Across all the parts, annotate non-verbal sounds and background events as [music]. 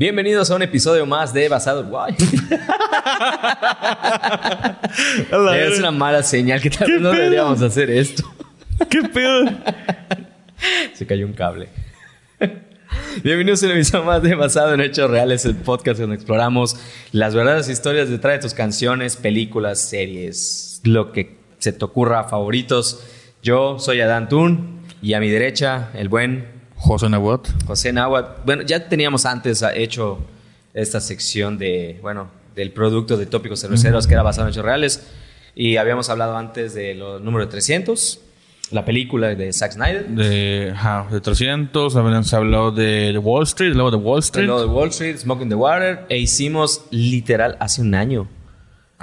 Bienvenidos a un episodio más de Basado. Guay. es una mala señal que tal vez no deberíamos hacer esto. ¿Qué pedo? Se cayó un cable. Bienvenidos a un episodio más de Basado en Hechos Reales, el podcast donde exploramos las verdaderas historias detrás de tus canciones, películas, series, lo que se te ocurra, favoritos. Yo soy Adán Tun y a mi derecha el buen José Nahuat. José Nahuat. Bueno, ya teníamos antes hecho esta sección de, bueno, del producto de tópicos cerveceros que era basado en hechos reales. Y habíamos hablado antes de los números 300, la película de Zack Snyder. De, de 300, habíamos hablado de, Wall Street, luego de Wall Street. Luego de Wall Street, Smoking the Water. E hicimos literal hace un año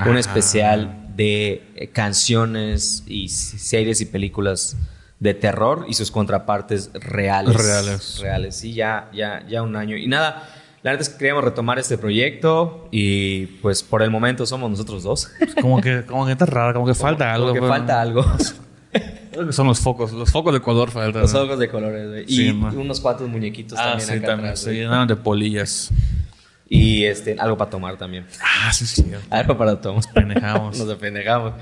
un especial de canciones y series y películas de terror y sus contrapartes reales. Reales. Reales, sí, ya, ya, ya un año. Y nada, la verdad es que queríamos retomar este proyecto y pues por el momento somos nosotros dos. Pues como que, como que está raro, como que falta algo. Como [laughs] que falta algo. Son los focos, los focos de color faltan. Los focos de colores, güey. y unos cuantos muñequitos ah, también sí, acá también, atrás, nada de polillas. Y este, algo para tomar también. Ah, sí, sí. Algo para tomar. Nos apendejamos. [laughs] Nos apendejamos.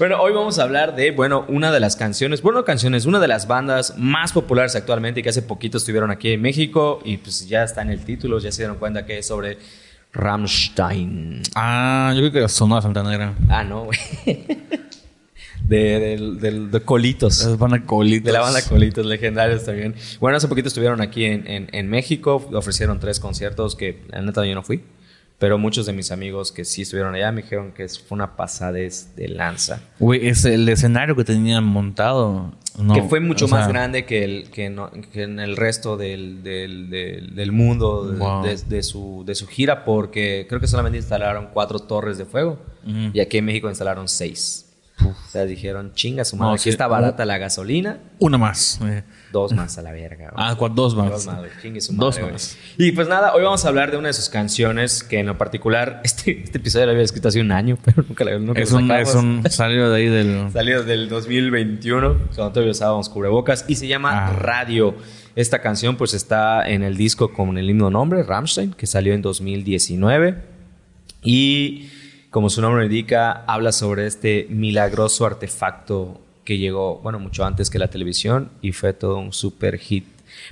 Bueno, hoy vamos a hablar de, bueno, una de las canciones, bueno, canciones, una de las bandas más populares actualmente y que hace poquito estuvieron aquí en México y pues ya está en el título, ya se dieron cuenta que es sobre Rammstein. Ah, yo creo que sonó a Santa Negra. Ah, no, güey. [laughs] De, de, Colitos. De la banda Colitos. De la banda Colitos, legendarios también. Bueno, hace poquito estuvieron aquí en, en, en México, ofrecieron tres conciertos que la neta yo no fui. Pero muchos de mis amigos que sí estuvieron allá me dijeron que fue una pasadez de lanza. Güey, es el escenario que tenían montado. que fue mucho más grande que, el, que, en el resto del, del, del, mundo de, su, de su gira, porque creo que solamente instalaron cuatro torres de fuego y aquí en México instalaron seis. O sea, dijeron, chinga su madre, aquí está barata la gasolina. Una más. Eh. Dos más a la verga. Ah, dos más. Dos más, Chingue su madre, Dos más. Y pues nada, hoy vamos a hablar de una de sus canciones que en lo particular, [laughs] este, este episodio lo había escrito hace un año, [laughs] pero nunca, nunca es, un, es un salido de ahí del... [laughs] Salido del 2021, cuando todavía usábamos cubrebocas, y se llama ah. Radio. Esta canción pues está en el disco con el mismo nombre, Rammstein, que salió en 2019. Y como su nombre indica, habla sobre este milagroso artefacto que llegó, bueno, mucho antes que la televisión y fue todo un super hit.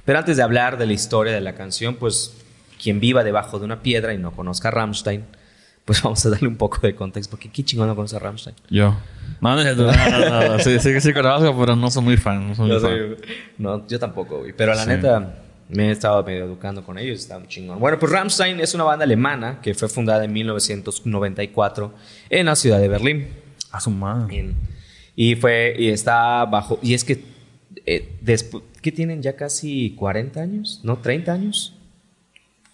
Pero antes de hablar de la historia de la canción, pues quien viva debajo de una piedra y no conozca a Rammstein, pues [laughs] vamos a darle un poco de contexto, porque qué chingón no conoce a Rammstein. Yo. No, no, no, no, sí, sí sí conozco, pero no soy muy fan. No, soy muy fan. no yo tampoco, güey. Pero la neta me he estado medio educando con ellos, está muy chingón. Bueno, pues Rammstein es una banda alemana que fue fundada en 1994 en la ciudad de Berlín. A su madre. y fue, y está bajo, y es que, eh, después, ¿qué tienen ya casi 40 años? ¿No? ¿30 años?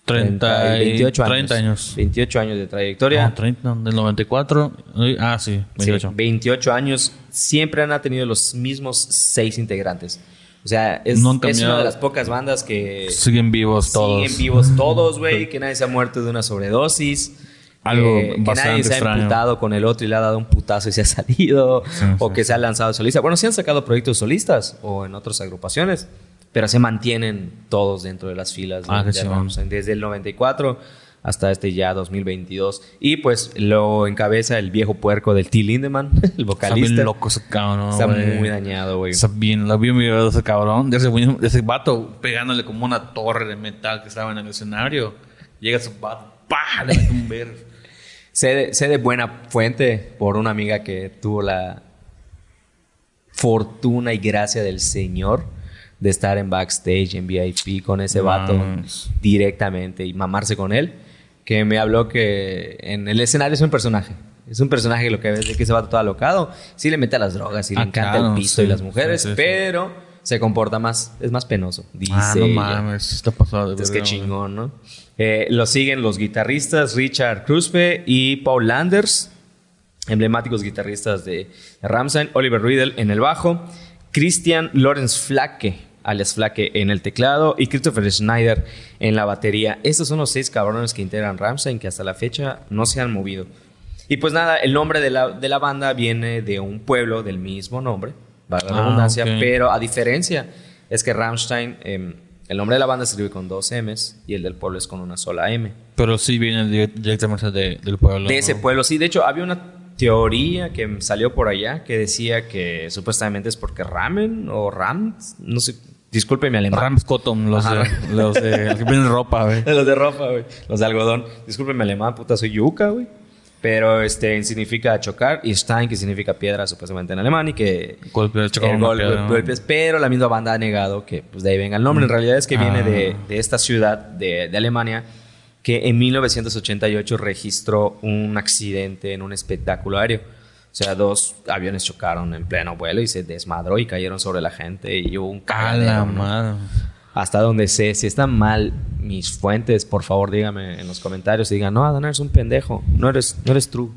30, 28 años. 30 años. 28 años de trayectoria. No, 30, del 94. Ah, sí, 28. 28 años. Siempre han tenido los mismos seis integrantes. O sea, es, es una de las pocas bandas que... Siguen vivos todos. Siguen vivos todos, güey. que nadie se ha muerto de una sobredosis. Algo que, bastante que nadie se ha imputado con el otro y le ha dado un putazo y se ha [laughs] salido. o que se ha lanzado solista. Bueno, sí han sacado proyectos solistas o en otras agrupaciones. Pero se mantienen todos dentro de las filas de, ah, de Desde el 94 hasta este ya 2022. Y pues lo encabeza el viejo puerco del T. Lindemann, [laughs] el vocalista. Está bien loco ese cabrón, Está muy dañado, güey. Está bien, lo bien mirado ese cabrón. De ese, de ese vato pegándole como una torre de metal que estaba en el escenario. Llega su vato, ¡pah! Le mete un ver. [laughs] sé, de, sé de buena fuente por una amiga que tuvo la fortuna y gracia del Señor de estar en backstage, en VIP con ese vato directamente y mamarse con él que me habló que en el escenario es un personaje. Es un personaje lo que ves de que se va todo alocado. Sí le mete a las drogas y le ah, encanta el pisto y las mujeres, pero se comporta más, es más penoso. Dice ah, no mames, está pasado. Es que chingón, ¿no? Eh, lo siguen los guitarristas Richard Kruspe y Paul Landers, emblemáticos guitarristas de Ramstein, Oliver Riedel en el bajo, Christian Lorenz Flake alias Flake en el teclado y Christopher Schneider en la batería. Estos son los seis cabrones que integran Ramstein que hasta la fecha no se han movido. Y pues nada, el nombre de la, de la banda viene de un pueblo del mismo nombre, valga la ah, redundancia, pero a diferencia es que Rammstein em, El nombre de la banda se escribe con dos M's y el del pueblo es con una sola M. Pero sí viene di- directamente de- del pueblo. De ese ¿no? pueblo, sí. De hecho, había una teoría que salió por allá que decía que supuestamente es porque ramen o rams, no sé, disculpe mi alemán. Rams Cotton, los, de, los de los que venden ropa, güey. [laughs] Los de ropa, güey. Los de algodón. Disculpe mi alemán, puta, soy yuca, güey. Pero este significa chocar y Stein, que significa piedra supuestamente en alemán y que Golpe, chocar el gol- piedra, ¿no? golpes, pero la misma banda ha negado que pues, de ahí venga el nombre. En realidad es que viene Ah. de, de esta ciudad de, de Alemania que en 1988 registró un accidente en un espectáculo aéreo. O sea, dos aviones chocaron en pleno vuelo y se desmadró y cayeron sobre la gente y hubo un cagadero, ¿no? Hasta donde sé, si están mal mis fuentes, por favor díganme en los comentarios y digan, no, Adán, eres un pendejo, no eres, no eres true.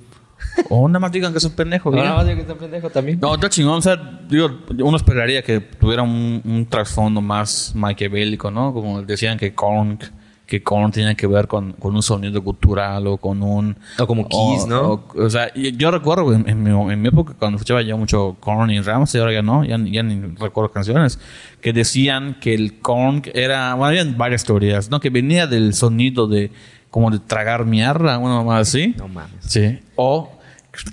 O nada más digan que es un pendejo. [laughs] No, nada más digo que es un pendejo también. No, está chingón. O sea, digo, uno esperaría que tuviera un, un trasfondo más maquiavélico, ¿no? Como decían que Korn, que Korn tenía que ver con, con un sonido cultural o con un... O como Kiss, ¿no? O, o sea, yo recuerdo en, mi, en mi época cuando escuchaba ya mucho Korn y Ramsey, ahora ya no, ya, ya ni recuerdo canciones, que decían que el Korn era... Bueno, habían varias teorías, ¿no? Que venía del sonido de... Como de tragar mierda, una más así. No mames. Sí. O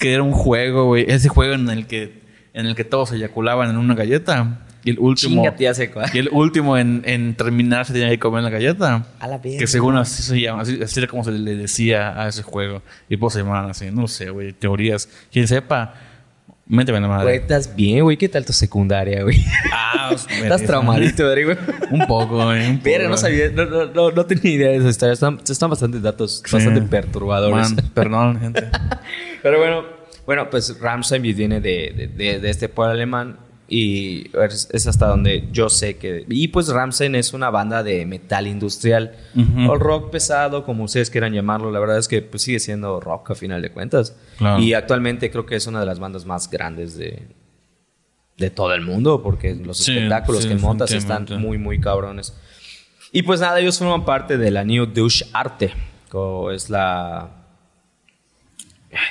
que era un juego, güey. Ese juego en el que en el que todos se eyaculaban en una galleta. Y el último. Chingate, ya sé cuál. Y el último en, en terminar se tenía que comer la galleta. A la verga. Que según así se llama, así, así era como se le decía a ese juego. Y pues se llamaban así, no sé, güey, teorías. Quien sepa, méteme la Güey, madre. estás bien, güey. ¿Qué tal tu secundaria, güey? Ah, [laughs] pues, estás traumadito, güey. Un poco, güey. un Pero no sabía, no, no, no, no tenía idea de esa historia. Están, están bastantes datos, Sí. bastante perturbadores. Man, perdón, gente. [laughs] Pero bueno, bueno, pues Ramstein viene de, de, de- de este pueblo alemán y es, es hasta donde yo sé que... Y pues Ramstein es una banda de metal industrial o rock pesado, como ustedes quieran llamarlo. La verdad es que pues, sigue siendo rock a final de cuentas. Claro. Y actualmente creo que es una de las bandas más grandes de, de todo el mundo porque los Sí, espectáculos sí, que montas están muy, muy cabrones. Y pues nada, ellos forman parte de la New Douche Arte. co- Es la...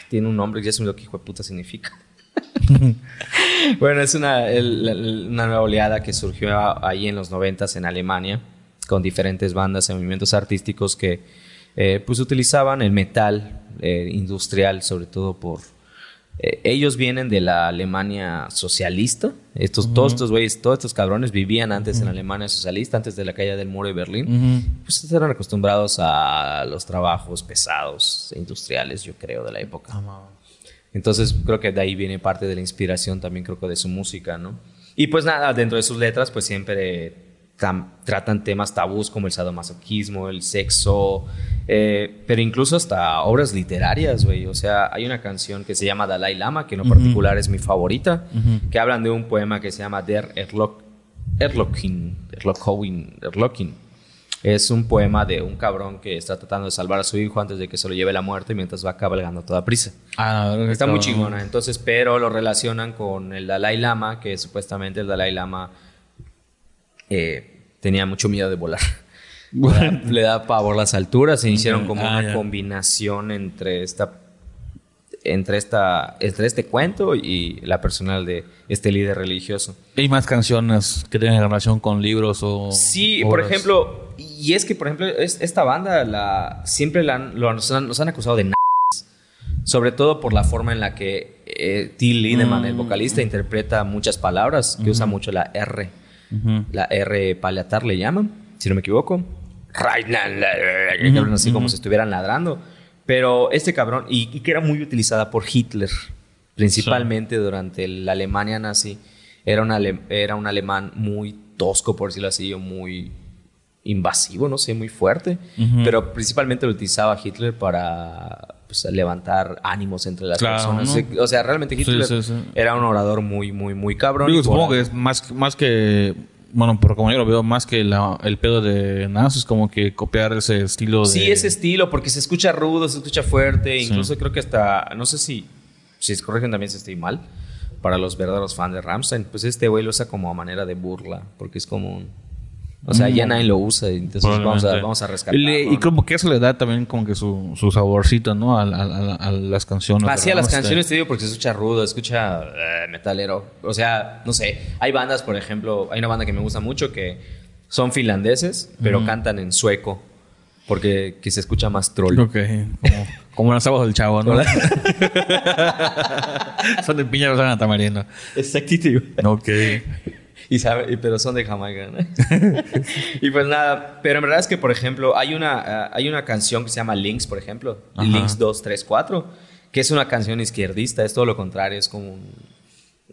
Tiene un nombre, ya se me olvidó qué hijo de puta significa. [laughs] bueno, es una, el- el- una nueva oleada que surgió a- ahí en los noventas en Alemania con diferentes bandas y movimientos artísticos que eh, pues utilizaban el metal eh, industrial, sobre todo por... eh, ellos vienen de la Alemania socialista. Estos, Todos estos güeyes, todos estos cabrones vivían antes en la Alemania socialista, antes de la caída del muro de Berlín. Pues eran acostumbrados a los trabajos pesados e industriales, yo creo, de la época. Entonces creo que de ahí viene parte de la inspiración también, creo que de su música, ¿no? Y pues nada, dentro de sus letras, pues siempre tratan temas tabús como el sadomasoquismo, el sexo, eh, pero incluso hasta obras literarias, güey. O sea, hay una canción que se llama Dalai Lama, que en lo particular es mi favorita, que hablan de un poema que se llama Der Erlock, Erlocking, Erlocking, Erlocking. Es un poema de un cabrón que está tratando de salvar a su hijo antes de que se lo lleve la muerte mientras va cabalgando a toda prisa. Ah, Está muy chingona. Entonces, pero lo relacionan con el Dalai Lama, que supuestamente el Dalai Lama eh, tenía mucho miedo de volar. [laughs] Le da, le da pavor las alturas. Se hicieron como Ah, una ya. combinación entre esta entre esta entre este cuento y la personal de este líder religioso. ¿Hay más canciones que tengan relación con libros o. Sí, por obras? ejemplo, y es que, por ejemplo, es- esta banda la, siempre la han, lo- nos, han, nos han acusado de n sobre todo por la forma en la que eh, Till Lindemann, el vocalista, interpreta muchas palabras, que usa mucho la R, la R paliatar le llaman, si no me equivoco. Right now, hablan así como si estuvieran ladrando. Pero este cabrón, y, y que era muy utilizada por Hitler, principalmente durante la Alemania nazi, era un, ale- era un alemán muy tosco, por decirlo así, o muy invasivo, no sé, muy fuerte. Pero principalmente lo utilizaba Hitler para pues, levantar ánimos entre las Claro, personas. ¿no? O sea, realmente Hitler sí, sí. era un orador muy, muy, muy cabrón. Digo, supongo que es más, más que. Bueno, pero como yo lo veo, más que la- el pedo de Nas, es como que copiar ese estilo de. Sí, ese estilo, porque se escucha rudo, se escucha fuerte, incluso creo que hasta, no sé si, si se corrigen también si estoy mal, para los verdaderos fans de Ramstein, pues este güey lo usa como a manera de burla, porque es como un... O sea, ya Mm. nadie lo usa, entonces vamos a, vamos a rescatarlo. Y, y como que eso le da también como que su, su saborcito, ¿no? A, a- a- a las canciones. Así a las Ramstein. canciones te digo porque se escucha rudo, escucha eh, metalero. O sea, no sé, hay bandas, por ejemplo, hay una banda que me gusta mucho que Son finlandeses, pero cantan en sueco. Porque que se escucha más troll. Ok. Como, como los sábados del chavo, ¿no? [laughs] son de piña, no son de tamarindo. Exactito. Ok. Y sabe, pero son de Jamaica, ¿no? [laughs] y pues nada, pero en verdad es que, por ejemplo, hay una, ah, hay una canción que se llama Links, por ejemplo, Ajá. Links 234, que es una canción izquierdista, es todo lo contrario, es como un-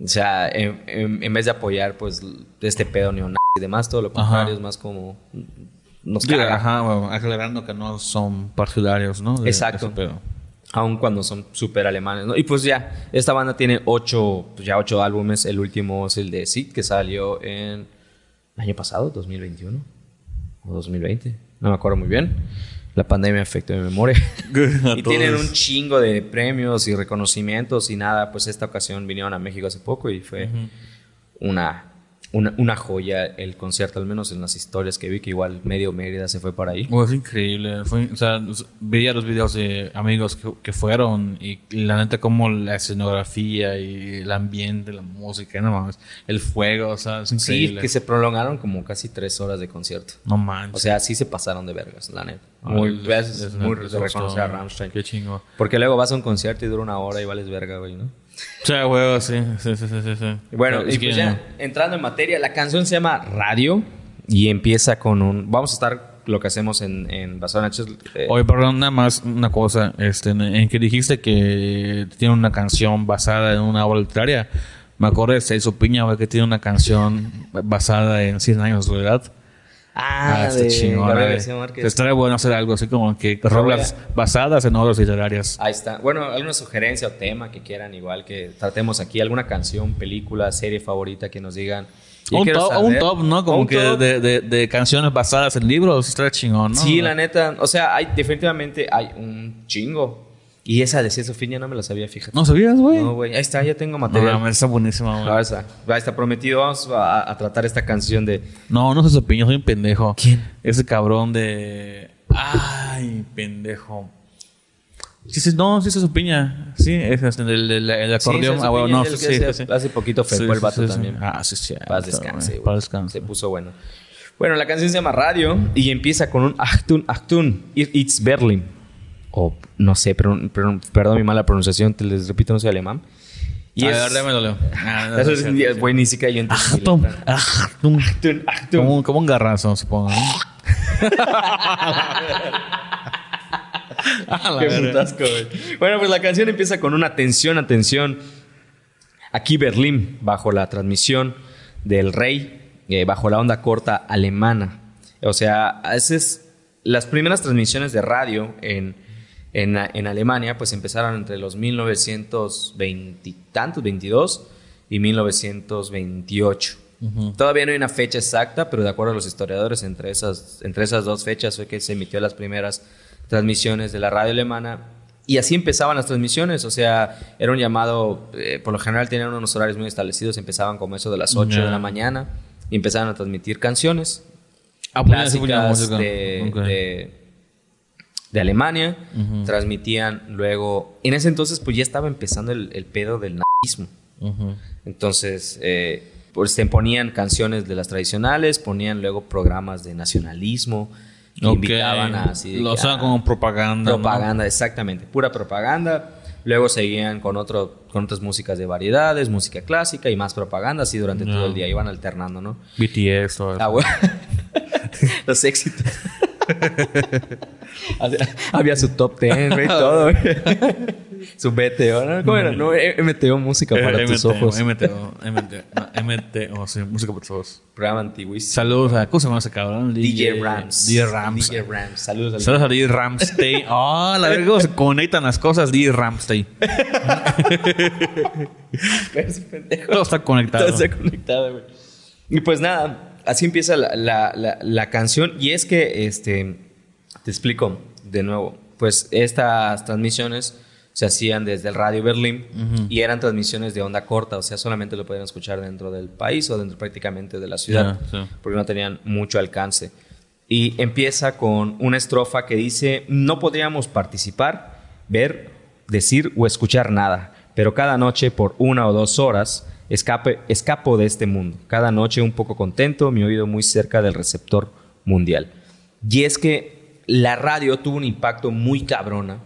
O sea, en, en- en vez de apoyar, pues, este pedo neonazi y demás, todo lo contrario, Ajá. es más como... Nos caga. ajá, bueno, aclarando que no son partidarios, ¿no? De Exacto. ese pedo. Aun cuando son súper alemanes, ¿no? Y pues ya, esta banda tiene ocho, pues ya ocho álbumes. El último es el de Sid, que salió en... ¿El año pasado? ¿2021? ¿O 2020? No me acuerdo muy bien. La pandemia afectó mi memoria. [laughs] [laughs] Y tienen un chingo de premios y reconocimientos y nada. Pues esta ocasión vinieron a México hace poco y fue una, una, una joya el concierto, al menos en las historias que vi, que igual medio Mérida se fue para ahí. Oh, es increíble. Fue- o sea, veía los videos de amigos que, que fueron y la neta como la escenografía y el ambiente, la música, no mames, el fuego, o sea, es Sí, increíble. que se prolongaron como casi tres horas de concierto. No manches. O sea, sí se pasaron de vergas, la neta. Muy, veces muy reconocer a. Rammstein. Qué chingo. Porque luego vas a un concierto y dura una hora y vales verga, güey, ¿no? O sea, huevo, sí, sí, sí, sí, sí, Bueno, y es pues ya, entrando en materia, la canción se llama Radio y empieza con un... Vamos a estar lo que hacemos en, en Basado en Hechos, eh, Oye, perdón, nada más una cosa. Este, en, en que dijiste que tiene una canción basada en una obra literaria. Me acuerdo de Celso Piña, güey, que tiene una canción basada en 100 años de soledad. Ah, está de chingón. Estaría bueno hacer algo así como que rolas basadas en obras literarias. Ahí está. Bueno, alguna sugerencia o tema que quieran, igual que tratemos aquí, alguna canción, película, serie favorita que nos digan. Un top, saber- un top, ¿no? Como que de- de canciones basadas en libros. Estaría chingón, ¿no? Sí, la neta. O sea, hay, definitivamente hay un chingo. Y esa de Celso Piña no me la sabía, fíjate. ¿No sabías, güey? No, güey. Ahí está, ya tengo No, material. mames, está buenísima, güey. Ahí está. Prometido. Vamos a, a tratar esta canción de. No, no se su piña, soy un pendejo. ¿Quién? Ese cabrón de. Ay, pendejo. Sí, sí, no, sí se su piña. Sí, es este, el, el, el acordeón. Ah, bueno, no, sí, sí, hace, poquito fue el vato también. Ah, sí, sí. Paz descanse, güey. Paz descanse. Se puso bueno. Bueno, la canción se llama Radio y empieza con un Achtung, Achtung, It's Berlin. O no sé, pero, pero- perdón mi mala pronunciación, te les repito, no soy alemán. Y a es, ver, dámelo. Ah, no, [laughs] eso no, es, sí. siquiera yo. Achtung, Achtung. Achtung, Achtung. Como, un- como un garrazo, supongo. ¿no? [laughs] [laughs] A Qué putasco, güey. Bueno, pues la canción empieza con una atención, atención. Aquí Berlín, bajo la transmisión del rey, eh, bajo la onda corta alemana. O sea, es las primeras transmisiones de radio en, en, en Alemania, pues empezaron entre los 1920 y tantos, 22 y 1928. Todavía no hay una fecha exacta, pero de acuerdo a los historiadores, entre esas, entre esas dos fechas fue que se emitió las primeras transmisiones de la radio alemana. Y así empezaban las transmisiones, o sea, era un llamado, eh, por lo general tenían unos horarios muy establecidos, empezaban como eso de las 8 de Ya. la mañana y empezaban a transmitir canciones Ah, pues, clásicas de, Ok. de, de Alemania, transmitían luego, en ese entonces pues ya estaba empezando el, el pedo del nazismo. Ujú. Entonces, eh, pues se ponían canciones de las tradicionales, ponían luego programas de nacionalismo, que Ok. invitaban a así. Lo usaban ah, como propaganda. ¿no? propaganda, exactamente, pura propaganda. Luego seguían con otro, con otras músicas de variedades, música clásica y más propaganda, así durante Ya. todo el día iban alternando, ¿no? BTS, todo eso. Ah, bueno. [laughs] Los éxitos. [laughs] Había su top 10, güey, todo, güey. [laughs] Su BTO, ¿no? ¿Cómo era? No, eh, MTO, música para Eh, tus MTO, ojos. MTO, MTO, MTO, sí, música para tus ojos. Programa antiguísimo. Saludos a, ¿cómo se llama ese cabrón? DJ Rams. DJ Rams. DJ Rams. Saludos al Saludos a DJ Ramstein. [laughs] Ah, la verga, cómo se conectan las cosas, DJ pendejo. Todo está conectado. Todo está conectado, güey. Y pues nada, así empieza la, la- la- la canción. Y es que, este, te explico de nuevo. Pues estas transmisiones se hacían desde el Radio Berlín y eran transmisiones de onda corta, o sea, solamente lo podían escuchar dentro del país o dentro prácticamente de la ciudad, sí. porque no tenían mucho alcance. Y empieza con una estrofa que dice, no podríamos participar, ver, decir o escuchar nada, pero cada noche por una o dos horas Escape, escapo de este mundo. Cada noche un poco contento, mi oído muy cerca del receptor mundial. Y es que la radio tuvo un impacto muy cabrona,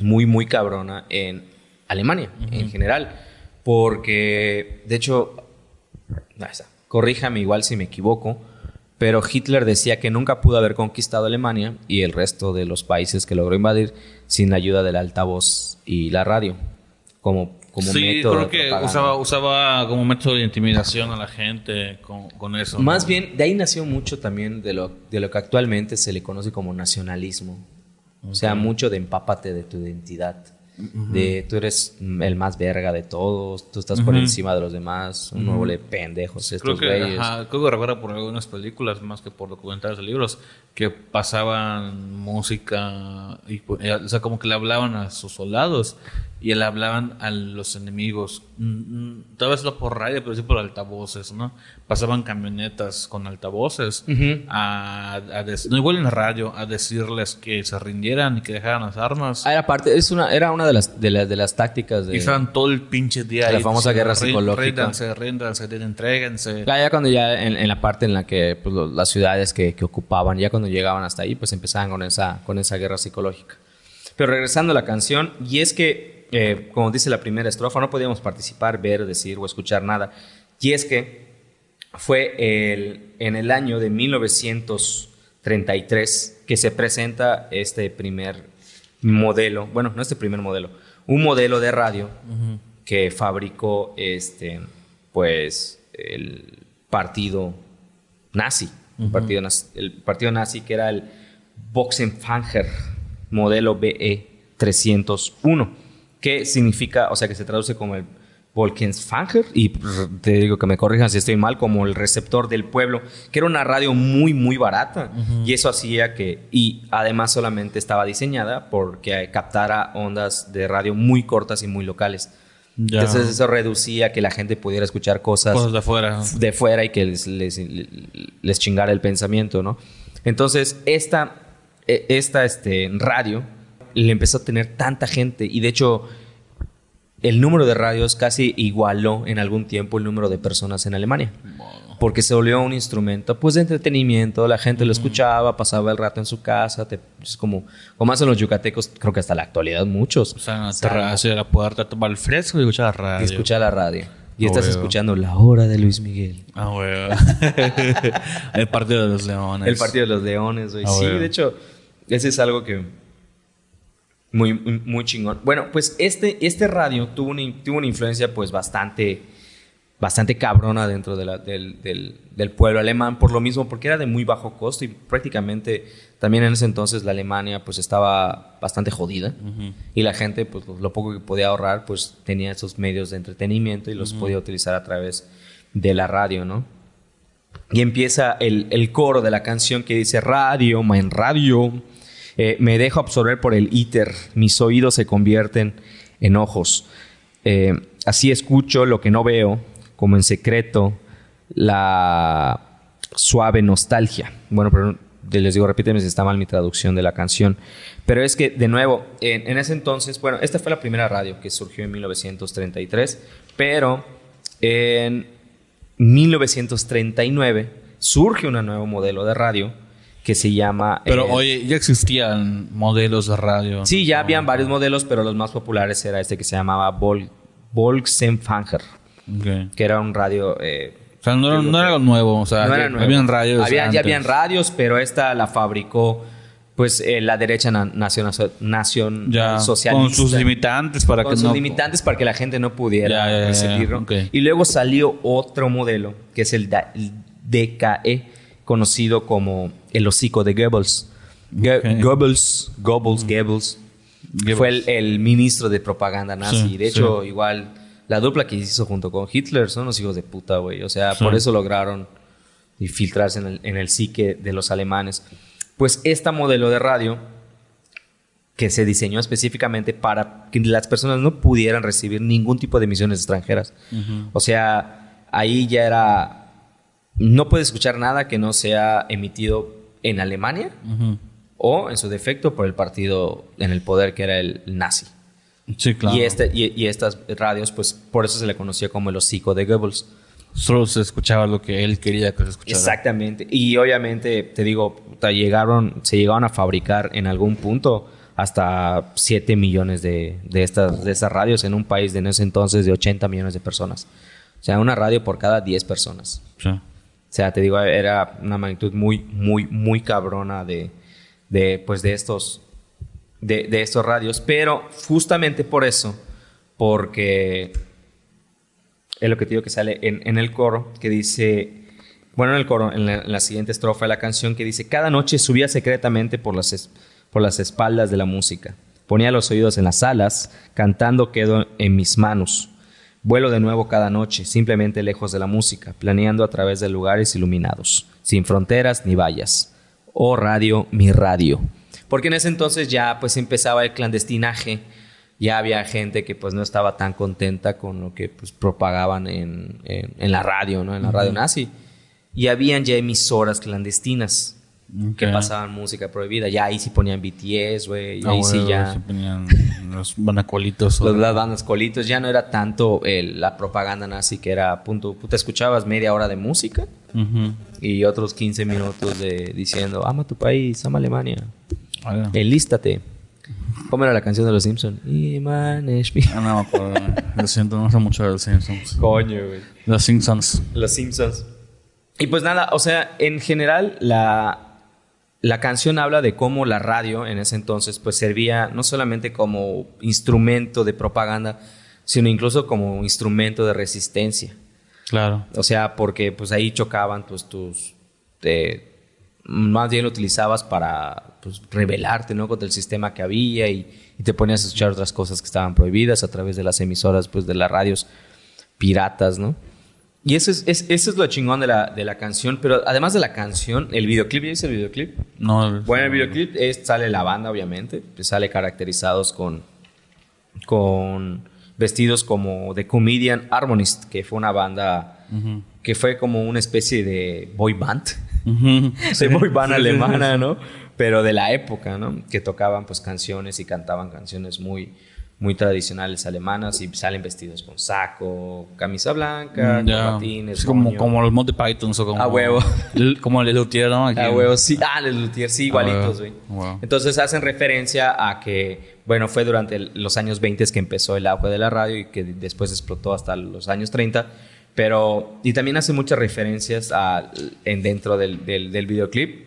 muy, muy cabrona en Alemania en general. Porque, de hecho, corríjame igual si me equivoco, pero Hitler decía que nunca pudo haber conquistado Alemania y el resto de los países que logró invadir sin la ayuda del altavoz y la radio como, como sí, método creo que usaba, usaba como método de intimidación a la gente con, eso. Más bien, de ahí nació mucho también de lo, de lo que actualmente se le conoce como nacionalismo. O sea, mucho de empápate de tu identidad. De tú eres el más verga de todos, tú estás por encima de los demás, un nuevo le pendejos estos creo que, creo que recuerda por algunas películas más que por documentales de libros que pasaban música y o sea como que le hablaban a sus soldados y le hablaban a los enemigos. Tal vez no por radio, pero sí por altavoces, ¿no? Pasaban camionetas con altavoces a, no igual en la radio, a decirles que se rindieran y que dejaran las armas. Ah, era parte, es una, era una de las, de las, de las tácticas de... Y estaban todo el pinche día La famosa guerra psicológica. Ríndanse, ríndanse, entréguense. Ya, ya cuando ya en, la parte en la que pues, las ciudades que, que ocupaban, ya cuando llegaban hasta ahí, pues empezaban con esa, con esa guerra psicológica. Pero regresando a la canción, y es que eh, como dice la primera estrofa, no podíamos participar, ver, decir o escuchar nada. Y es que fue el, en el año de 1933 que se presenta este primer modelo, bueno, no este primer modelo, un modelo de radio que fabricó este, pues, el partido nazi, el, partido, el partido nazi que era el Boxenfanger modelo BE 301 ¿Qué significa, o sea, que se traduce como el Volkensfanger, y te digo que me corrijan si estoy mal, como el receptor del pueblo, que era una radio muy, muy barata, y eso hacía que, y además solamente estaba diseñada porque captara ondas de radio muy cortas y muy locales. Entonces eso reducía que la gente pudiera escuchar cosas, de fuera. De fuera y que les, les, chingara el pensamiento, ¿no? Entonces, esta, e, esta este, radio le empezó a tener tanta gente y de hecho el número de radios casi igualó en algún tiempo el número de personas en Alemania. Porque se volvió un instrumento pues de entretenimiento, la gente lo escuchaba, pasaba el rato en su casa, es como, como hacen los yucatecos, creo que hasta la actualidad muchos. O sea, en la puerta, tomar el fresco y escuchar la radio. Y escuchar la radio. Y estás escuchando La Hora de Luis Miguel. Ah, huevo. [laughs] el Partido de los Leones. El Partido de los Leones, güey. Ah, sí, de hecho, ese es algo que muy, muy chingón. Bueno, pues este, este radio tuvo una, tuvo una influencia pues bastante, bastante cabrona dentro de la, del, del, pueblo alemán, por lo mismo, porque era de muy bajo costo y prácticamente también en ese entonces la Alemania pues estaba bastante jodida y la gente pues lo poco que podía ahorrar pues tenía esos medios de entretenimiento y los podía utilizar a través de la radio, ¿no? Y empieza el, el coro de la canción que dice radio, en radio eh, me dejo absorber por el íter, mis oídos se convierten en ojos. Eh, así escucho lo que no veo, como en secreto, la suave nostalgia. Bueno, pero les digo, repíteme si está mal mi traducción de la canción. Pero es que, de nuevo, en, en, ese entonces, bueno, esta fue la primera radio que surgió en 1933, pero en 1939 surge un nuevo modelo de radio que se llama... Pero eh, oye, ya existían modelos de radio. Sí, ya habían varios modelos, pero los más populares era este que se llamaba Vol Volksempfanger, que era un radio... Eh, o sea, no era, no era, nuevo, o sea, no habían radios. Había, ya habían radios, pero esta la fabricó pues eh, la derecha nacional nación socialista con sus limitantes para con que sus limitantes para que la gente no pudiera recibirlo. y luego salió otro modelo que es el DKE conocido como el hocico de Goebbels. Goebbels, Goebbels, Goebbels, fue el, ministro de propaganda nazi. de hecho, igual la dupla que hizo junto con Hitler son los hijos de puta, güey. O sea, por eso lograron infiltrarse en el, en el psique de los alemanes. Pues esta modelo de radio que se diseñó específicamente para que las personas no pudieran recibir ningún tipo de emisiones extranjeras. O sea, ahí ya era no puede escuchar nada que no sea emitido en Alemania o, en su defecto, por el partido en el poder que era el nazi. Sí, claro. Y, este, y, y estas radios, pues por eso se le conocía como el hocico de Goebbels. Solo se escuchaba lo que él quería que se escuchara. Exactamente. Y obviamente, te digo, llegaron, se llegaron a fabricar en algún punto hasta 7 millones de, de, estas, de esas radios en un país de en ese entonces de 80 millones de personas. O sea, una radio por cada 10 personas. Sí. Sea, te digo, era una magnitud muy, muy, muy cabrona de, de pues, de estos, de, de estos radios. Pero justamente por eso, porque es lo que te digo que sale en, en el coro, que dice, bueno, en el coro, en la, en la siguiente estrofa de la canción, que dice, cada noche subía secretamente por las, por las espaldas de la música. Ponía los oídos en las alas, cantando quedo en mis manos. Vuelo de nuevo cada noche, simplemente lejos de la música, planeando a través de lugares iluminados, sin fronteras ni vallas. Oh radio, mi radio. Porque en ese entonces ya pues empezaba el clandestinaje, ya había gente que pues no estaba tan contenta con lo que pues propagaban en, en- en la radio, ¿no? En la radio nazi. Y habían ya emisoras clandestinas que pasaban música prohibida. Ya ahí sí ponían BTS, güey. Ah, ahí sí ya... se ponían los banacolitos. Los, las bandas colitos ya no era tanto el- la propaganda nazi que era punto, puta, escuchabas media hora de música y otros 15 minutos de diciendo, ama tu país, ama Alemania, Ah, enlístate. ¿Cómo era la canción de los Simpsons? Ah, no güey. Lo siento, no sé mucho de los Simpsons. Coño, güey. Los Simpsons. Los Simpsons. Y pues nada, o sea, en general la, la canción habla de cómo la radio en ese entonces pues servía no solamente como instrumento de propaganda, sino incluso como instrumento de resistencia. Claro. O sea, porque pues ahí chocaban pues tus... te- más bien lo utilizabas para pues, rebelarte ¿no? contra el sistema que había y, y te ponías a escuchar otras cosas que estaban prohibidas a través de las emisoras pues, de las radios piratas, ¿no? Y eso es, es- eso es lo chingón de la, de la canción, pero además de la canción, el videoclip, ¿ya viste el videoclip? No, Bueno, el videoclip es, sale la banda, obviamente, pues sale caracterizados con, con vestidos como The Comedian Harmonist, que fue una banda que fue como una especie de boy band, Ujú. [laughs] de boy band alemana, ¿no? Pero de la época, ¿no? Que tocaban pues canciones y cantaban canciones muy, muy tradicionales alemanas y salen vestidos con saco, camisa blanca, Mm, ya. corbatines, Es como, como los Monty Python o como... A huevo. Como el Luthier, ¿no? Aquí. Ah, huevo, sí. Ah, los Luthier, sí, igualitos, güey. Wow. Entonces hacen referencia a que, bueno, fue durante el- los años 20 que empezó el auge de la radio y que después explotó hasta los años 30. Pero, y también hace muchas referencias a, en dentro del, del, del videoclip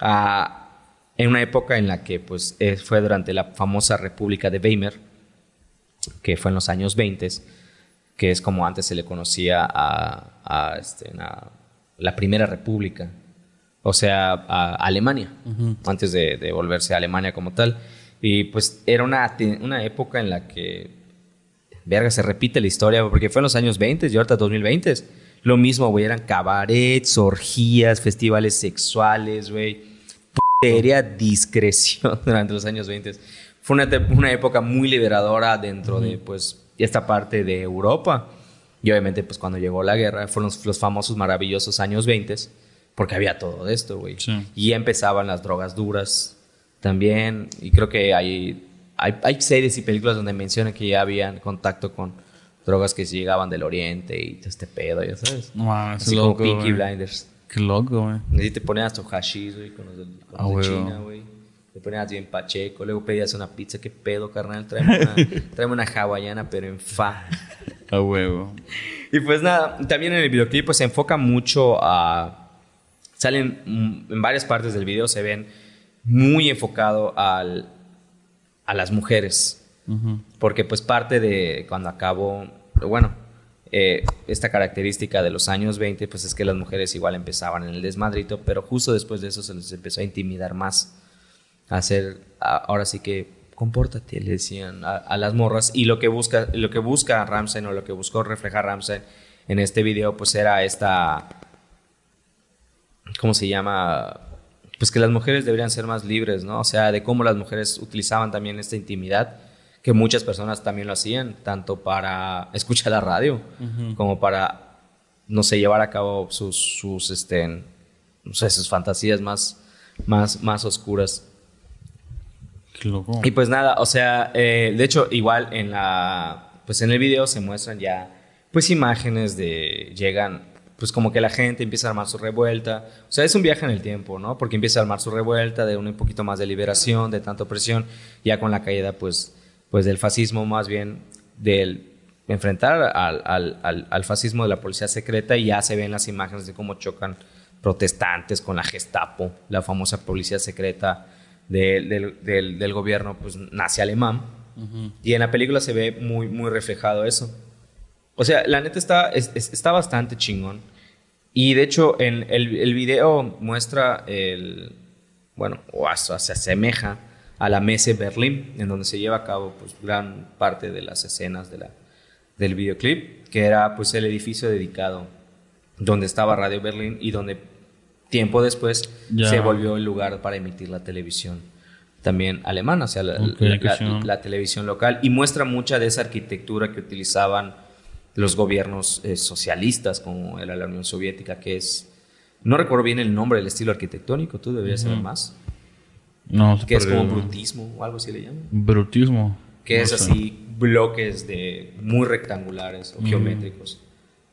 a, en una época en la que, pues, eh, fue durante la famosa República de Weimar, que fue en los años 20, que es como antes se le conocía a, a, este, a la Primera República, o sea, a Alemania, antes de, de volverse a Alemania como tal. Y pues era una, una época en la que, verga, se repite la historia, porque fue en los años 20 y ahorita 2020. Lo mismo, güey, eran cabarets, orgías, festivales sexuales, güey putería discreción [laughs] durante los años 20. Fue una, una época muy liberadora dentro de pues esta parte de Europa. Y obviamente pues cuando llegó la guerra fueron los, los famosos maravillosos años 20 porque había todo esto, güey. Sí. Y ya empezaban las drogas duras también. Y creo que hay, hay, hay series y películas donde mencionan que ya habían contacto con drogas que llegaban del oriente y todo este pedo, ya sabes. Mames, Así loco, como Peaky. Blinders. Qué loco, güey. Y te ponías tu hashish, güey, con los de, con Ah, los de huevo. China, güey. Te ponías bien pacheco, luego pedías una pizza. ¿Qué pedo, carnal? Tráeme una, [laughs] tráeme una hawaiana, pero en fa. A huevo. Y pues nada, también en el videoclip pues se enfoca mucho a... Salen en varias partes del video, se ven muy enfocado al, a las mujeres. Porque pues parte de cuando acabó, bueno, eh, esta característica de los años 20, pues es que las mujeres igual empezaban en el desmadrito, pero justo después de eso se les empezó a intimidar más. Hacer, ahora sí que, compórtate, le decían a, a las morras. Y lo que busca, lo que busca Ramsey o lo que buscó reflejar Ramsey en este video, pues era esta, ¿cómo se llama? Pues que las mujeres deberían ser más libres, ¿no? O sea, de cómo las mujeres utilizaban también esta intimidad, que muchas personas también lo hacían, tanto para escuchar la radio, como para, no sé, llevar a cabo sus, sus, este, no sé, sus fantasías más, más, más oscuras. Y pues nada, o sea, eh, de hecho, igual en la. Pues en el video se muestran ya. Pues imágenes de. Llegan. Pues como que la gente empieza a armar su revuelta. O sea, es un viaje en el tiempo, ¿no? Porque empieza a armar su revuelta de un poquito más de liberación, de tanta opresión. Ya con la caída, pues. Pues del fascismo, más bien. Del enfrentar al, al, al fascismo de la policía secreta. Y ya se ven las imágenes de cómo chocan protestantes con la Gestapo, la famosa policía secreta del, del, del, del gobierno pues, nazi alemán. Y en la película se ve muy, muy reflejado eso. O sea, la neta está, es- es- está bastante chingón. Y de hecho, en el, el video muestra el. Bueno, o hasta se asemeja a la Messe Berlín, en donde se lleva a cabo pues, gran parte de las escenas de la, del videoclip, que era pues el edificio dedicado donde estaba Radio Berlín y donde tiempo después Ya. se volvió el lugar para emitir la televisión también alemana, o sea, la, televisión local. Y muestra mucha de esa arquitectura que utilizaban los gobiernos eh, socialistas como era la Unión Soviética, que es no recuerdo bien el nombre del estilo arquitectónico, tú deberías saber más, No, que es como brutismo o algo así le llaman, Brutismo. que No es sé. así bloques de muy rectangulares o geométricos,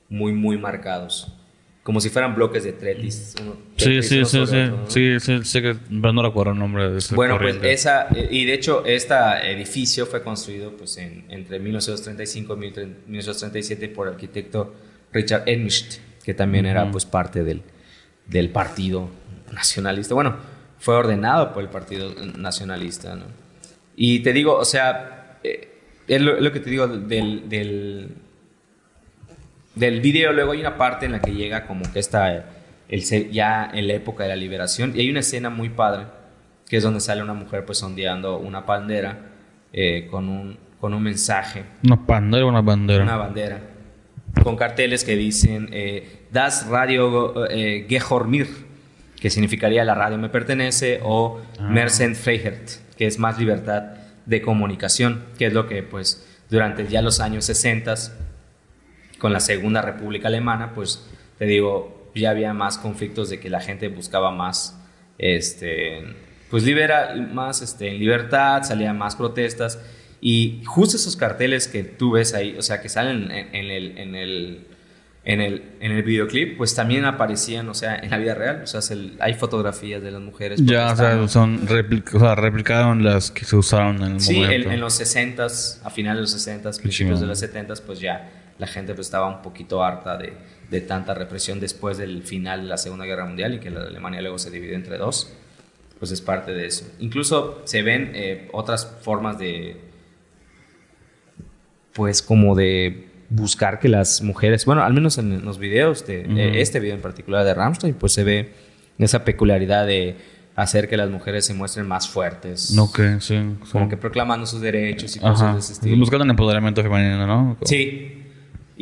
muy muy marcados, como si fueran bloques de uno- Sí, sí, sí, sí, ¿no? sí, sí, sé que pero no recuerdo el nombre de ese Bueno, pues esa, y de hecho, este edificio fue construido pues, en, entre 1935 y 1937 por el arquitecto Richard Edmischt, que también era pues, parte del, del Partido Nacionalista. Bueno, fue ordenado por el Partido Nacionalista. ¿no? Y te digo, o sea, eh, es lo, lo que te digo del, del, del video. Luego hay una parte en la que llega como que está el, se- ya en la época de la liberación. Y hay una escena muy padre, que es donde sale una mujer pues ondeando una bandera eh, con, un, con un mensaje, Una bandera, una bandera. una bandera, con carteles que dicen eh, Das Radio eh, Gehör mir, que significaría la radio me pertenece, o Ah. Freiheit, que es más libertad de comunicación, que es lo que pues durante ya los años 60 con la Segunda República Alemana, pues te digo, ya había más conflictos de que la gente buscaba más, este, pues libera, más este, en libertad, salían más protestas y justo esos carteles que tú ves ahí, o sea, que salen en, en el, en el, en el, en el videoclip, pues también aparecían, o sea, en la vida real, o sea, se- hay fotografías de las mujeres. Ya, o sea, son replic- o sea, replicaron las que se usaron en el Sí, momento. en, en los 60s, a finales de los 60s, principios de los 70s, pues ya la gente pues, estaba un poquito harta de, de tanta represión después del final de la Segunda Guerra Mundial y que la Alemania luego se dividió entre dos. Pues es parte de eso. Incluso se ven eh, otras formas de, pues como de buscar que las mujeres, bueno, al menos en los videos, de, eh, este video en particular de Rammstein, pues se ve esa peculiaridad de hacer que las mujeres se muestren más fuertes. No, que sí. Como sí. que proclamando sus derechos y cosas Ajá. de ese estilo. Buscando un empoderamiento femenino, ¿no? Sí.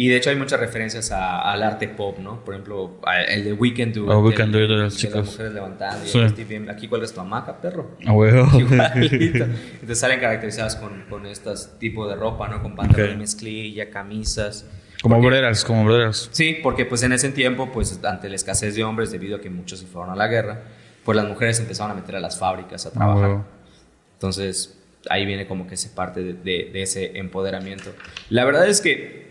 Y de hecho hay muchas referencias a- al arte pop, ¿no? Por ejemplo, a- el de We Can Do It. Ah, We Can Do It de las chicas. las mujeres levantando. Y Sí. bien, aquí cuelgas tu hamaca, perro. A huevo. [laughs] Igualito. [laughs] Entonces salen caracterizadas con, con estos tipos de ropa, ¿no? Con pantalones Ok. mezclilla, camisas. Como Porque- obreras, como obreras. Sí, porque pues en ese tiempo, pues ante la escasez de hombres, debido a que muchos se fueron a la guerra, pues las mujeres empezaron a meter a las fábricas a A trabajar. huevo. Entonces, ahí viene como que se parte de, de- de ese empoderamiento. La verdad es que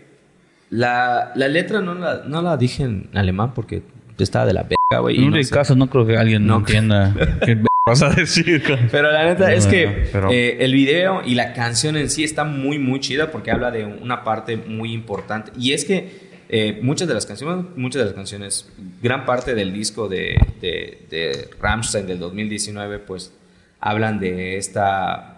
la, la letra no la, no la dije en alemán porque estaba de la verga, güey. En no sé. caso no creo que alguien No. entienda qué vas a decir. Pero la neta es que pero- eh, el video y la canción en sí está muy, muy chida porque habla de una parte muy importante. Y es que eh, muchas de las canciones, muchas de las canciones, gran parte del disco de, de, de Rammstein del 2019, pues hablan de esta.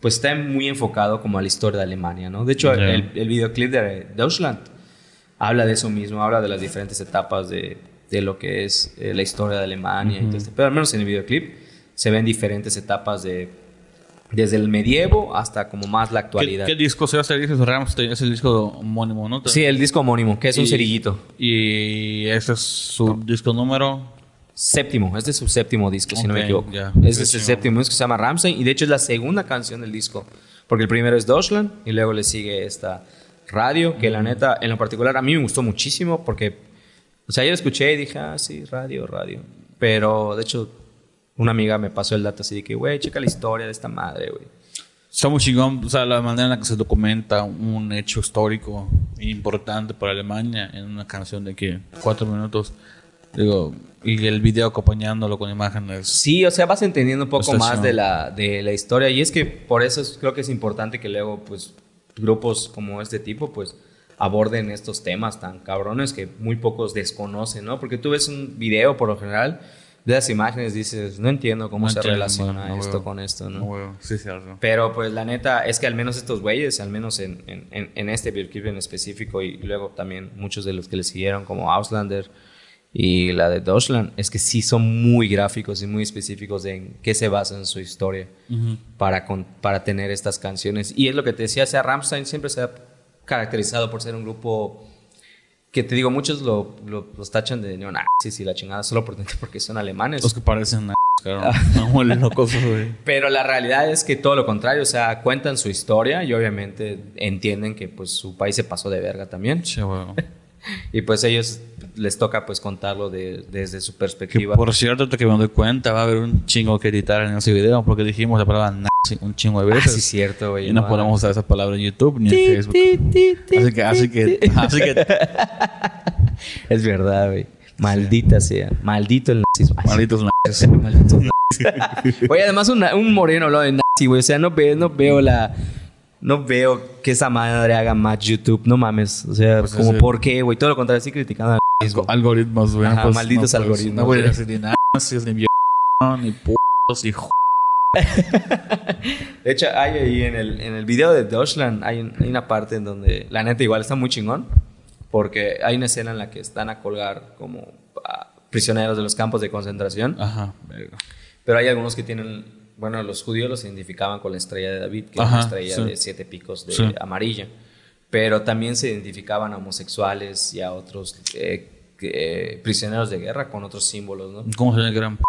Pues está muy enfocado como a la historia de Alemania, ¿no? De hecho, el, el videoclip de Deutschland habla de eso mismo, habla de las diferentes etapas de, de lo que es eh, la historia de Alemania y todo este- Pero al menos en el videoclip se ven diferentes etapas de desde el medievo hasta como más la ¿Qué, actualidad. qué disco se va a es el disco homónimo, ¿no? Sí, el disco homónimo, que es un cerillito. Y ese es su disco número. Séptimo, es su séptimo disco, si no me equivoco. Este es el Séptimo. séptimo disco, se llama Ramstein y de hecho es la segunda canción del disco. Porque el primero es Deutschland y luego le sigue esta radio, que la neta, en lo particular, a mí me gustó muchísimo porque, o sea, yo escuché y dije, ah, sí, radio, radio. Pero de hecho, una amiga me pasó el dato así de que, güey, checa la historia de esta madre, güey. Está muy chingón, o sea, la manera en la que se documenta un hecho histórico importante para Alemania en una canción de que cuatro minutos. Digo, y el video acompañándolo con imágenes. Sí, o sea, vas entendiendo un poco más de la, de la historia. Y es que por eso es- creo que es importante que luego, pues, grupos como este tipo, pues, aborden estos temas tan cabrones que muy pocos desconocen, ¿no? Porque tú ves un video, por lo general, de las imágenes, dices, no entiendo cómo No se entiendo, relaciona no esto veo. con esto, ¿no? No, sí, cierto. Pero pues la neta es que al menos estos güeyes, al menos en, en, en- en este videoclip en específico y luego también muchos de los que le siguieron como Auslander y la de Deutschland, es que sí son muy gráficos y muy específicos en qué se basa en su historia para, con- para tener estas canciones. Y es lo que te decía, sea Rammstein siempre se ha caracterizado por ser un grupo que te digo, muchos lo, lo- los tachan de neonazis y la chingada solo por, [laughs] porque son alemanes. Los que parecen claro. [laughs] No, locos, [laughs] güey. Pero la realidad es que todo lo contrario, o sea, cuentan su historia y obviamente entienden que pues su país se pasó de verga también. Güey. Y pues ellos les toca pues contarlo de- desde su Que perspectiva. por cierto, que me doy cuenta, va a haber un chingo que editar en ese video porque dijimos la palabra nazi un chingo de Ah, veces. sí, cierto, güey. y no podemos usar esa palabra en YouTube ni en Facebook. Así que, así que, [laughs] así que, [laughs] Es verdad, güey. Maldita sea. Maldito el nazismo. malditos nazis. Malditos nazis. Oye, además una- un moreno lo de nazi, güey. O sea, no veo, no veo la... No veo que esa madre haga más YouTube. No mames. O sea, Pues como por qué, güey. Todo lo contrario, estoy criticando al nazismo. Algoritmos, güey. Ajá, Pues, malditos no, algoritmos, No voy a decir ni nazis, ni violación, ni putos, ni [laughs] De hecho, hay ahí en el, en el video de Deutschland, hay, un- hay una parte en donde la neta igual está muy chingón, porque hay una escena en la que están a colgar como a prisioneros de los campos de concentración, Ajá, pero hay algunos que tienen, bueno, los judíos los identificaban con la estrella de David, que es Ajá, una estrella sí. de siete picos de Sí. amarilla, pero también se identificaban a homosexuales y a otros eh, eh, prisioneros de guerra con otros símbolos, ¿no? ¿Cómo se eran p-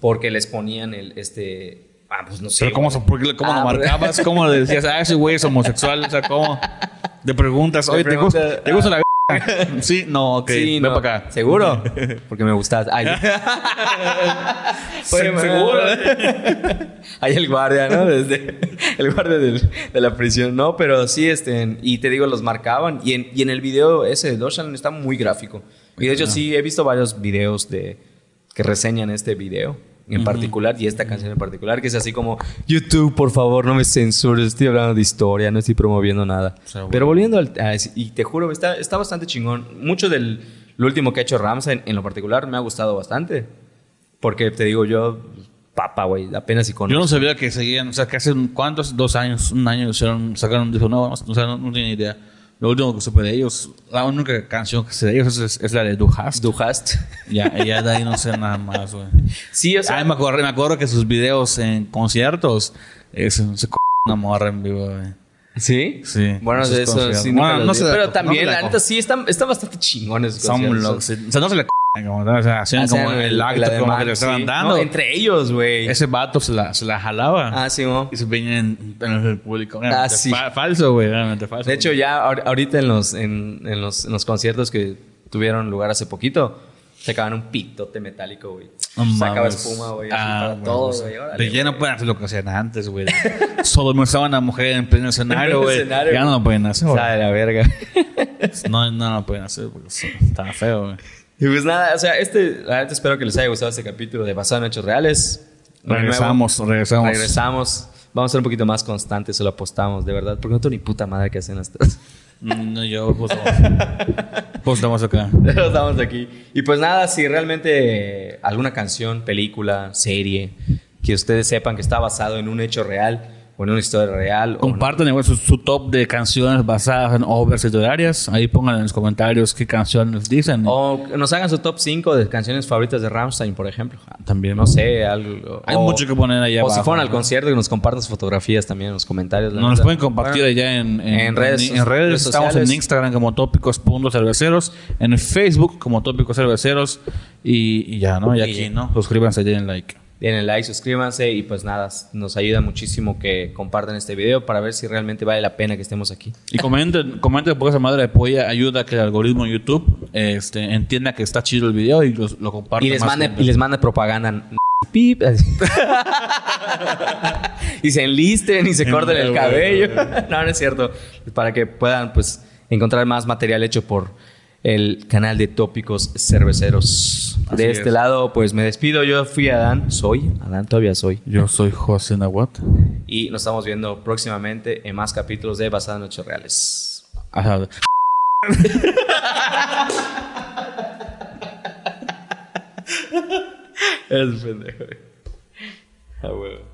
Porque les ponían el, este... Ah, pues no sé. Pero ¿cómo, cómo Ah, lo marcabas? ¿Cómo le decías, ah, ese güey es homosexual? O sea, ¿cómo? [laughs] De preguntas, oye, ¿te gusta, pregunta- ¿te gusta la verga? [laughs] Sí, no, ok, Sí, ven no. para acá. ¿Seguro? [laughs] Porque me gustas. Ay. Oye, [laughs] Sí, seguro. Ahí el guardia, ¿no? Desde el guardia del- de la prisión. No, pero sí, este, y te digo, los marcaban. Y en, y en el video ese de Deutschland está muy gráfico. Y de hecho, sí, he visto varios videos de que reseñan este video en particular y esta canción en particular, que es así como, YouTube, por favor, no me censures, estoy hablando de historia, no estoy promoviendo nada. Pero volviendo al... a- y te juro, está, está bastante chingón. Mucho del lo último que ha hecho Ramsa en, en lo particular me ha gustado bastante. Porque te digo yo, papa, güey, apenas y con... Yo no sabía que seguían, o sea, que hace cuántos, dos años, un año hicieron, sacaron un disco nuevo, o sea, no, no tenía idea. Lo último que supe de ellos, la única canción que sé de ellos es, es la de Du Hast. Du hast. [laughs] Ya, ya de ahí no sé nada más, güey. Sí, o sea... Ah, me acuerdo, me acuerdo que sus videos en conciertos eh, se, se c- una morra en vivo, güey. ¿Sí? Sí. Bueno, de eso sí, Bueno, no vi. se Pero también, no la neta, sí, están, están bastante chingones. Son locos. O sea, no se le c- como, o sea, hacían Hacían como el acto la de como que le estaban sí. dando. No, entre ellos, güey. Ese vato se la, se la jalaba. Ah, sí, ¿no? Y se veía en, en el público. Realmente sí. fa- falso, güey. Realmente falso. De hecho, ya ahor- ahorita en los, en, en los, en los conciertos que tuvieron lugar hace poquito, sacaban un pitote metálico, güey. No Sacaba mames. espuma, güey, Ah, para todo, pues, güey. De ya no pueden hacer lo que hacían antes, güey. Solo estaban a mujer en pleno escenario, güey. Ya no lo pueden hacer, güey. La verga. No, no lo pueden hacer porque está feo, güey. Y pues nada, o sea, este, la verdad espero que les haya gustado este capítulo de Basado en Hechos Reales. Nuevo, Regresamos, regresamos. Regresamos. Vamos a ser un poquito más constantes, se lo apostamos, de verdad. Porque no tengo ni puta madre que hacen las tres. Mm, No, yo, pues, [laughs] pues estamos acá. Pero estamos aquí. Y pues nada, si realmente alguna canción, película, serie, que ustedes sepan que está basado en un hecho real o en una historia real. Compartan igual su, su top de canciones basadas en obras literarias. Ahí pongan en los comentarios qué canciones dicen. O nos hagan su top 5 de canciones favoritas de Rammstein, por ejemplo. También. No sé, algo. Hay o- mucho que poner allá O abajo. si fueron al concierto, que nos compartan sus fotografías también en los comentarios. la Nos pueden compartir Bueno, allá en, en redes- en redes. redes Estamos sociales. en Instagram como tópicos.cerveceros, en Facebook como tópicos cerveceros y, y ya, ¿no? Y Y aquí, ya. ¿no? Suscríbanse, denle like. Denle like, suscríbanse y pues nada, nos ayuda muchísimo que compartan este video para ver si realmente vale la pena que estemos aquí. Y comenten, comenten porque esa madre de polla ayuda a que el algoritmo de YouTube este, entienda que está chido el video y los- lo comparta Y les, más mande, y les manda propaganda [laughs] pip. [laughs] y se enlisten y se corten el cabello. [laughs] no, no es cierto. Para que puedan, pues, encontrar más material hecho por el canal de tópicos cerveceros. de este lado, pues me despido. Yo fui Adán, soy Adán, todavía soy. Yo soy José Nahuat. Y nos estamos viendo próximamente en más capítulos de Basada en Hechos Reales. Ajá. [laughs] es pendejo. Ah, huevo.